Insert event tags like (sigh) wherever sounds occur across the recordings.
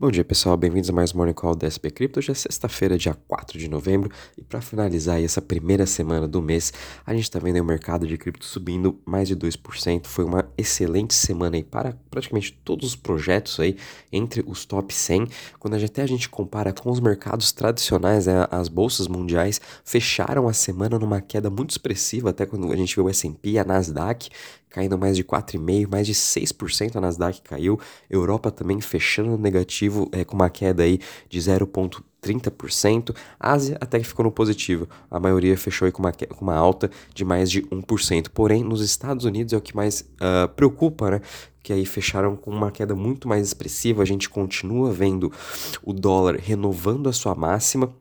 Bom dia pessoal, bem-vindos a mais um Morning Call da SP Crypto. Hoje é sexta-feira, dia 4 de novembro, e para finalizar essa primeira semana do mês, a gente está vendo o mercado de cripto subindo mais de 2%. Foi uma excelente semana aí para praticamente todos os projetos aí entre os top 100. Quando a gente, até a gente compara com os mercados tradicionais, né, as bolsas mundiais fecharam a semana numa queda muito expressiva, até quando a gente vê o S&P, a Nasdaq caindo mais de 4,5%, mais de 6% a Nasdaq caiu. Europa também fechando negativo, é, com uma queda aí de 0,30%. Ásia até que ficou no positivo. A maioria fechou aí com uma, com uma alta de mais de 1%. Porém, nos Estados Unidos é o que mais uh, preocupa, né? que aí fecharam com uma queda muito mais expressiva. A gente continua vendo o dólar renovando a sua máxima,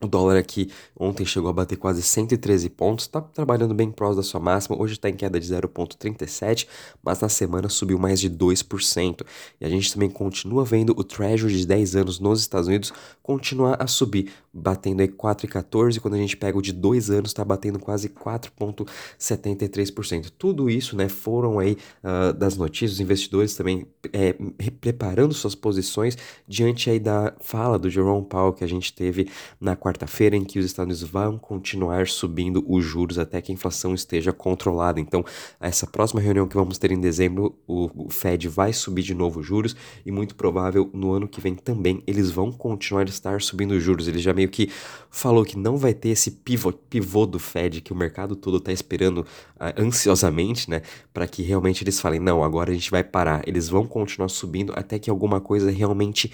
o dólar aqui ontem chegou a bater quase 113 pontos, está trabalhando bem próximo da sua máxima, hoje está em queda de 0,37, mas na semana subiu mais de 2%. E a gente também continua vendo o Treasury de 10 anos nos Estados Unidos continuar a subir, batendo aí 4,14, quando a gente pega o de 2 anos está batendo quase 4,73%. Tudo isso né, foram aí uh, das notícias, os investidores também é, preparando suas posições diante aí da fala do Jerome Powell que a gente teve na quarta-feira em que os Estados Unidos vão continuar subindo os juros até que a inflação esteja controlada. Então, essa próxima reunião que vamos ter em dezembro, o, Fed vai subir de novo os juros e muito provável no ano que vem também eles vão continuar a estar subindo os juros. Ele já meio que falou que não vai ter esse pivô, pivô do Fed que o mercado todo está esperando uh, ansiosamente, né, para que realmente eles falem não, agora a gente vai parar. Eles vão continuar subindo até que alguma coisa realmente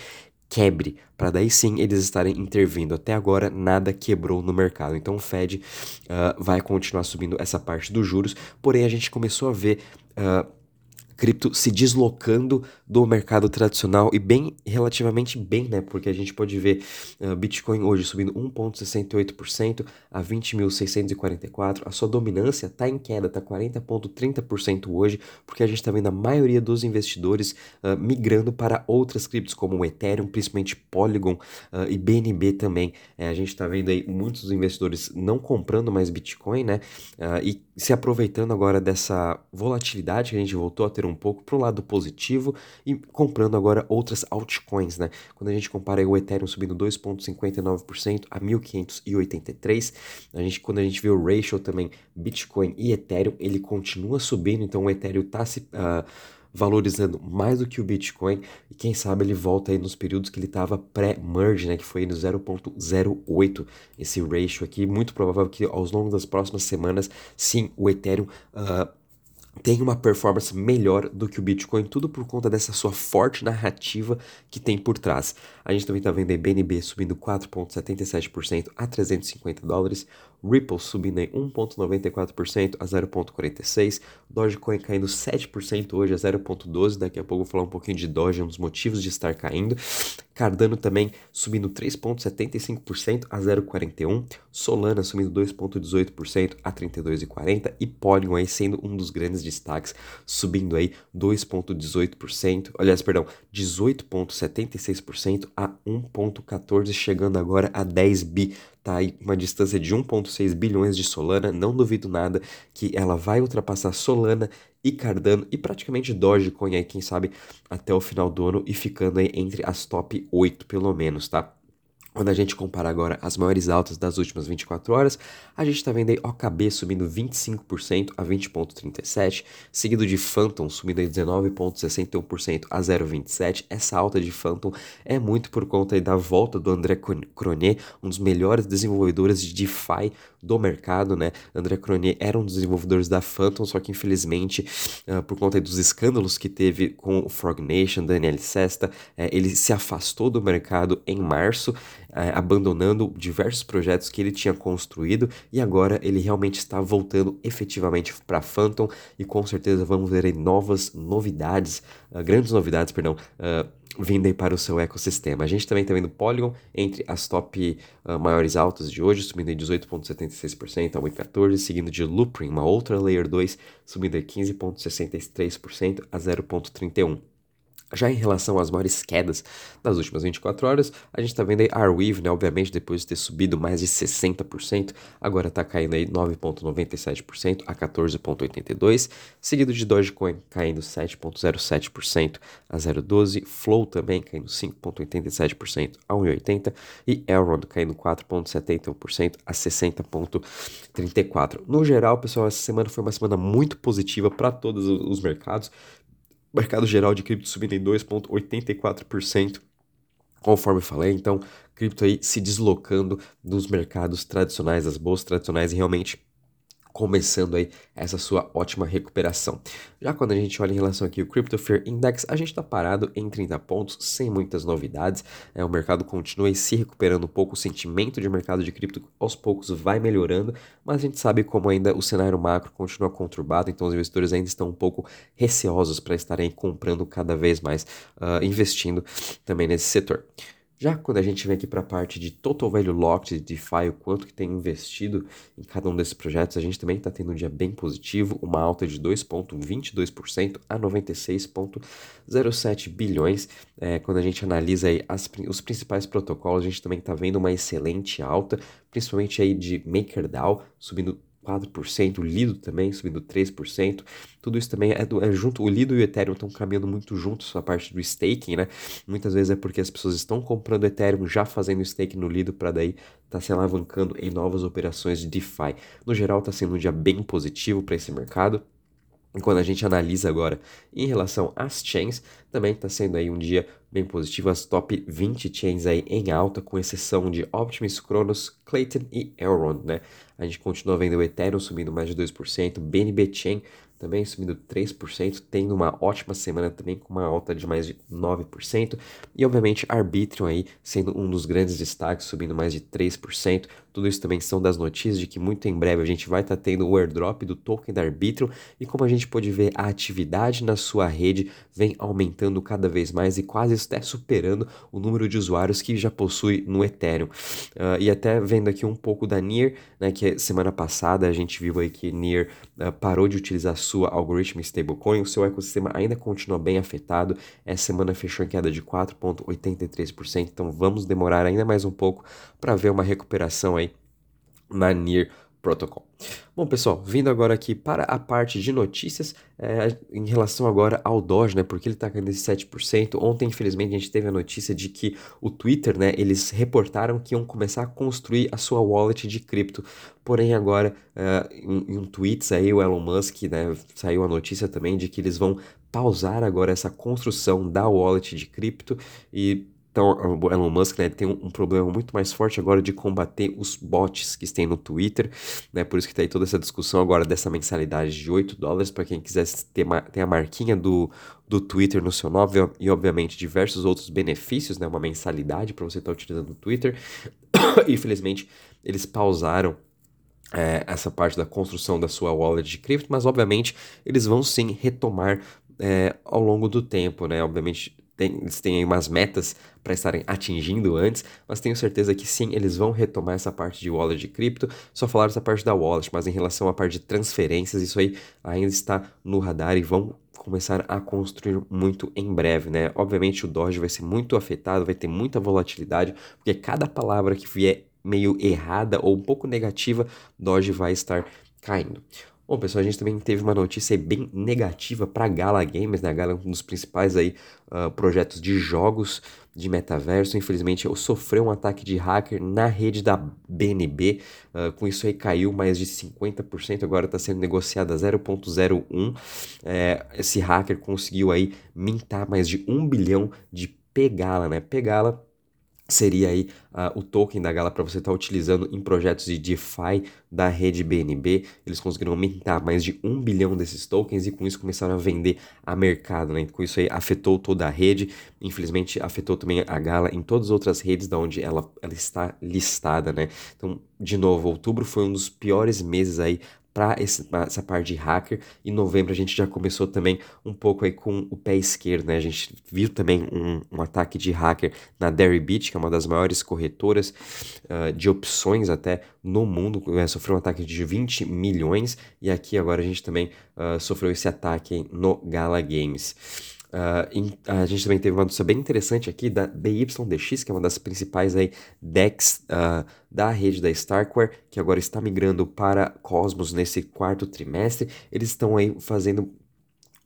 quebre, para daí sim eles estarem intervindo. Até agora nada quebrou no mercado, então o Fed uh, vai continuar subindo essa parte dos juros, porém a gente começou a ver. Uh, cripto se deslocando do mercado tradicional e bem relativamente bem, né? Porque a gente pode ver uh, Bitcoin hoje subindo 1.68% a 20.644. A sua dominância está em queda, está 40.30% hoje, porque a gente está vendo a maioria dos investidores uh, migrando para outras criptos como o Ethereum, principalmente Polygon uh, e BNB também. A gente está vendo aí muitos investidores não comprando mais Bitcoin, né? e se aproveitando agora dessa volatilidade que a gente voltou a ter um pouco para o lado positivo e comprando agora outras altcoins, né? Quando a gente compara o Ethereum subindo 2,59% a 1.583, a gente, quando a gente vê o ratio também Bitcoin e Ethereum, ele continua subindo, então o Ethereum está se... Uh, valorizando mais do que o Bitcoin e quem sabe ele volta aí nos períodos que ele estava pré-merge, né, que foi no 0.08 esse ratio aqui, muito provável que aos longos das próximas semanas, sim, o Ethereum uh, tem uma performance melhor do que o Bitcoin, tudo por conta dessa sua forte narrativa que tem por trás. A gente também está vendo BNB subindo 4,77% a 350 dólares, Ripple subindo em 1,94% a 0,46%, Dogecoin caindo 7% hoje a 0,12%, daqui a pouco vou falar um pouquinho de Doge, um dos motivos de estar caindo, Cardano também subindo 3,75% a 0,41%, Solana subindo 2,18% a 32,40% e Polygon aí sendo um dos grandes destaques, subindo aí 2,18%, aliás, perdão, 18,76% a 1,14%, chegando agora a 10 bi tá aí uma distância de 1,6 bilhões de Solana. Não duvido nada que ela vai ultrapassar Solana e Cardano e praticamente Dogecoin aí, quem sabe, até o final do ano e ficando aí entre as top 8 pelo menos, tá? Quando a gente compara agora as maiores altas das últimas 24 horas, a gente está vendo aí OKB subindo 25% a 20,37, seguido de Phantom subindo aí 19,61% a 0,27. Essa alta de Phantom é muito por conta da volta do André Cronier, um dos melhores desenvolvedores de DeFi do mercado, né? André Cronier era um dos desenvolvedores da Phantom, só que infelizmente, uh, por conta dos escândalos que teve com o Frog Nation, Daniel Sesta, uh, ele se afastou do mercado em março é, abandonando diversos projetos que ele tinha construído e agora ele realmente está voltando efetivamente para Phantom e com certeza vamos ver novas novidades, uh, grandes novidades, perdão, vindo aí para o seu ecossistema. A gente também está vendo Polygon entre as top uh, maiores altas de hoje, subindo em 18,76% a 1,14%, seguindo de Loopring, uma outra Layer 2, subindo em 15,63% a 0,31%. Já em relação às maiores quedas das últimas 24 horas, a gente está vendo aí Arweave, né, obviamente depois de ter subido mais de 60%, agora está caindo aí 9,97% a 14,82%, seguido de Dogecoin caindo 7,07% a 0,12%, Flow também caindo 5,87% a 1,80% e Elrond caindo 4,71% a 60,34%. No geral, pessoal, essa semana foi uma semana muito positiva para todos os mercados, mercado geral de cripto subindo em 2,84%, conforme falei. Então, cripto aí se deslocando dos mercados tradicionais, das bolsas tradicionais e realmente começando aí essa sua ótima recuperação. Já quando a gente olha em relação aqui ao Crypto Fear Index, a gente está parado em 30 pontos, sem muitas novidades. É, o mercado continua se recuperando um pouco, o sentimento de mercado de cripto aos poucos vai melhorando, mas a gente sabe como ainda o cenário macro continua conturbado, então os investidores ainda estão um pouco receosos para estarem comprando cada vez mais, uh, investindo também nesse setor. Já quando a gente vem aqui para a parte de Total Value Locked de DeFi, o quanto que tem investido em cada um desses projetos, a gente também está tendo um dia bem positivo, uma alta de 2,22% a 96,07 bilhões. É, quando a gente analisa aí as, os principais protocolos, a gente também está vendo uma excelente alta, principalmente aí de MakerDAO, subindo 4%, o Lido também subindo 3%. Tudo isso também é, do, é junto. O Lido e o Ethereum estão caminhando muito juntos, a parte do staking, né? Muitas vezes é porque as pessoas estão comprando Ethereum, já fazendo stake no Lido, para daí tá se alavancando em novas operações de DeFi. No geral, está sendo um dia bem positivo para esse mercado. E quando a gente analisa agora em relação às chains, também está sendo aí um dia bem positivo, as top 20 chains aí em alta, com exceção de Optimus, Cronos, Clayton e Elrond, né? A gente continua vendo o Ethereum subindo mais de 2%, BNB Chain também subindo 3%, tendo uma ótima semana também com uma alta de mais de 9%, e obviamente Arbitrum aí sendo um dos grandes destaques, subindo mais de 3%. Tudo isso também são das notícias de que muito em breve a gente vai estar tá tendo o airdrop do token da Arbitrum, e como a gente pode ver, a atividade na sua rede vem aumentando cada vez mais e quase até superando o número de usuários que já possui no Ethereum. Uh, e até vendo aqui um pouco da NIR, né, que semana passada a gente viu aí que NIR uh, parou de utilizar sua algoritmo stablecoin, o seu ecossistema ainda continua bem afetado. Essa semana fechou em queda de 4,83%, então vamos demorar ainda mais um pouco para ver uma recuperação aí na NIR Protocol. Bom, pessoal, vindo agora aqui para a parte de notícias, é, em relação agora ao Doge, né, porque ele está caindo esse 7%. Ontem, infelizmente, a gente teve a notícia de que o Twitter, né, eles reportaram que iam começar a construir a sua wallet de cripto. Porém, agora, é, em, em tweet aí, o Elon Musk, né, saiu a notícia também de que eles vão pausar agora essa construção da wallet de cripto e então, o Elon Musk né, tem um, problema muito mais forte agora de combater os bots que tem no Twitter, né? Por isso que está aí toda essa discussão agora dessa mensalidade de 8 dólares para quem quiser ter, ter a marquinha do, do Twitter no seu nome e, obviamente, diversos outros benefícios, né? Uma mensalidade para você estar tá utilizando o Twitter. (coughs) Infelizmente, eles pausaram é, essa parte da construção da sua wallet de cripto, mas obviamente eles vão sim retomar é, ao longo do tempo, né? Obviamente tem, eles têm umas metas para estarem atingindo antes, mas tenho certeza que sim, eles vão retomar essa parte de wallet de cripto. Só falaram essa parte da wallet, mas em relação à parte de transferências, isso aí ainda está no radar e vão começar a construir muito em breve, né? Obviamente o Doge vai ser muito afetado, vai ter muita volatilidade, porque cada palavra que vier meio errada ou um pouco negativa, Doge vai estar caindo. Bom, pessoal, a gente também teve uma notícia bem negativa para a Gala Games, né? A Gala é um dos principais aí, uh, projetos de jogos de metaverso. Infelizmente, sofreu um ataque de hacker na rede da BNB. Uh, ah, com isso aí caiu mais de 50%, agora está sendo negociada 0.01. É, esse hacker conseguiu aí mintar mais de um bilhão de Pegala, né? Pegala seria aí uh, o token da Gala para você estar tá utilizando em projetos de DeFi da rede BNB. Eles conseguiram aumentar mais de um bilhão desses tokens e com isso começaram a vender a mercado, né? Com isso aí afetou toda a rede, infelizmente afetou também a Gala em todas as outras redes da onde ela, ela está listada, né? Então, de novo, outubro foi um dos piores meses aí para essa parte de hacker. Em novembro a gente já começou também um pouco aí com o pé esquerdo, né? A gente viu também um, um ataque de hacker na Deribit, que é uma das maiores corretoras uh, de opções até no mundo, né? sofreu um ataque de 20 milhões e aqui agora a gente também uh, sofreu esse ataque no Gala Games. Uh, a gente também teve uma notícia bem interessante aqui da BYDX, que é uma das principais aí DEX uh, da rede da Starkware, que agora está migrando para Cosmos nesse quarto trimestre. Eles estão aí fazendo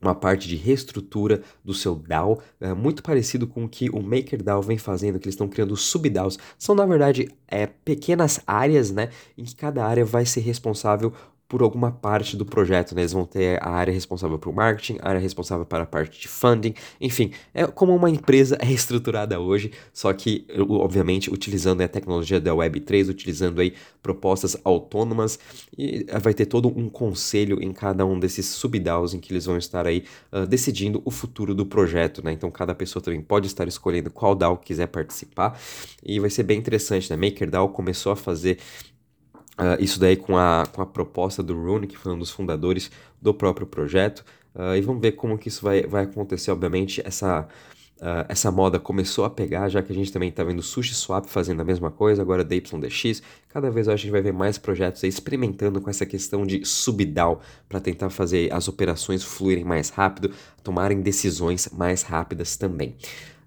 uma parte de reestrutura do seu DAO, é, muito parecido com o que o MakerDAO vem fazendo, que eles estão criando sub-DAOs. São, na verdade, é, pequenas áreas, né, em que cada área vai ser responsável por alguma parte do projeto, né? Eles vão ter a área responsável para o marketing, a área responsável para a parte de funding, enfim, é como uma empresa (laughs) é estruturada hoje, só que, obviamente, utilizando a tecnologia da Web3, utilizando aí propostas autônomas, e vai ter todo um conselho em cada um desses sub-DAOs em que eles vão estar aí uh, decidindo o futuro do projeto, né? Então, cada pessoa também pode estar escolhendo qual DAO quiser participar, e vai ser bem interessante, né? MakerDAO começou a fazer Uh, isso daí com a, com a proposta do Rune, que foi um dos fundadores do próprio projeto. Uh, e vamos ver como que isso vai, vai acontecer, obviamente, essa, uh, essa moda começou a pegar, já que a gente também está vendo Sushi Swap fazendo a mesma coisa, agora DYDX. Cada vez a gente vai ver mais projetos experimentando com essa questão de subDAO para tentar fazer as operações fluírem mais rápido, tomarem decisões mais rápidas também.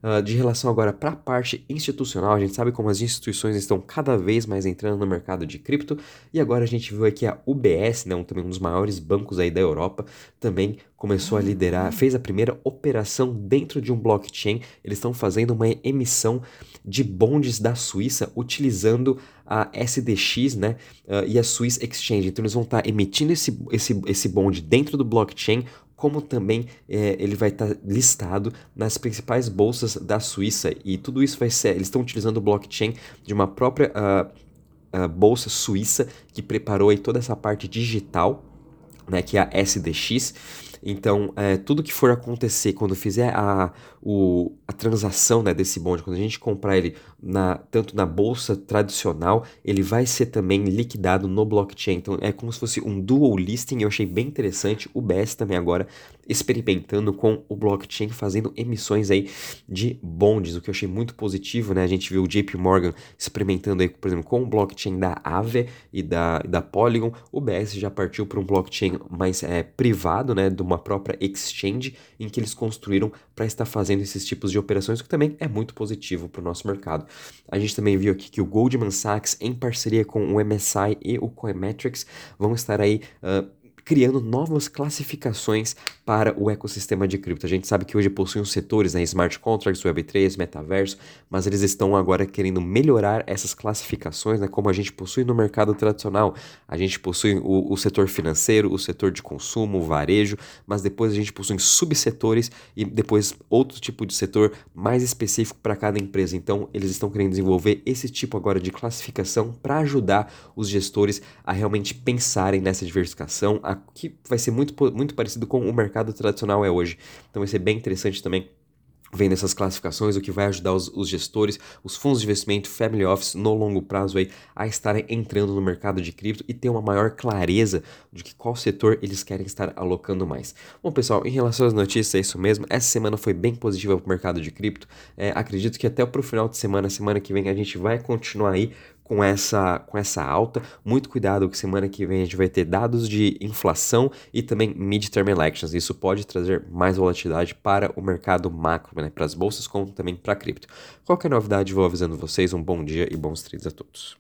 Uh, de relação agora para a parte institucional, a gente sabe como as instituições estão cada vez mais entrando no mercado de cripto e agora a gente viu aqui a UBS, né, um, também um dos maiores bancos aí da Europa, também começou a liderar, fez a primeira operação dentro de um blockchain. Eles estão fazendo uma emissão de bondes da Suíça utilizando a SDX, né, uh, e a Swiss Exchange. Então eles vão estar tá emitindo esse, esse, esse bonde dentro do blockchain como também é, ele vai estar tá listado nas principais bolsas da Suíça e tudo isso vai ser, eles estão utilizando o blockchain de uma própria uh, uh, bolsa suíça que preparou aí toda essa parte digital, né, que é a SDX. Então, é, tudo que for acontecer quando fizer a, o, a transação né, desse bonde, quando a gente comprar ele na, tanto na bolsa tradicional, ele vai ser também liquidado no blockchain. Então, é como se fosse um dual listing. Eu achei bem interessante. O BS também agora experimentando com o blockchain, fazendo emissões aí de bondes, o que eu achei muito positivo, né? A gente viu o JP Morgan experimentando aí, por exemplo, com o blockchain da Aave e da, da Polygon. O BS já partiu para um blockchain mais é, privado, né? Do uma própria exchange em que eles construíram para estar fazendo esses tipos de operações, o que também é muito positivo para o nosso mercado. A gente também viu aqui que o Goldman Sachs, em parceria com o MSI e o Coinmetrics, vão estar aí. Uh, criando novas classificações para o ecossistema de cripto. A gente sabe que hoje possuem os setores, né, smart contracts, Web3, metaverso, mas eles estão agora querendo melhorar essas classificações, né, como a gente possui no mercado tradicional. A gente possui o, o setor financeiro, o setor de consumo, o varejo, mas depois a gente possui subsetores e depois outro tipo de setor mais específico para cada empresa. Então, eles estão querendo desenvolver esse tipo agora de classificação para ajudar os gestores a realmente pensarem nessa diversificação, a, que vai ser muito, muito parecido com o mercado tradicional é hoje. Então vai ser bem interessante também vendo essas classificações, o que vai ajudar os, os, gestores, os fundos de investimento, family office no longo prazo aí, a estarem entrando no mercado de cripto e ter uma maior clareza de que qual setor eles querem estar alocando mais. Bom, pessoal, em relação às notícias, é isso mesmo. Essa semana foi bem positiva para o mercado de cripto. É, acredito que até o final de semana, semana que vem, a gente vai continuar aí com essa, com essa alta. Muito cuidado que semana que vem a gente vai ter dados de inflação e também midterm elections. Isso pode trazer mais volatilidade para o mercado macro, né, para as bolsas como também para a cripto. Qualquer novidade, vou avisando vocês. Um bom dia e bons trades a todos.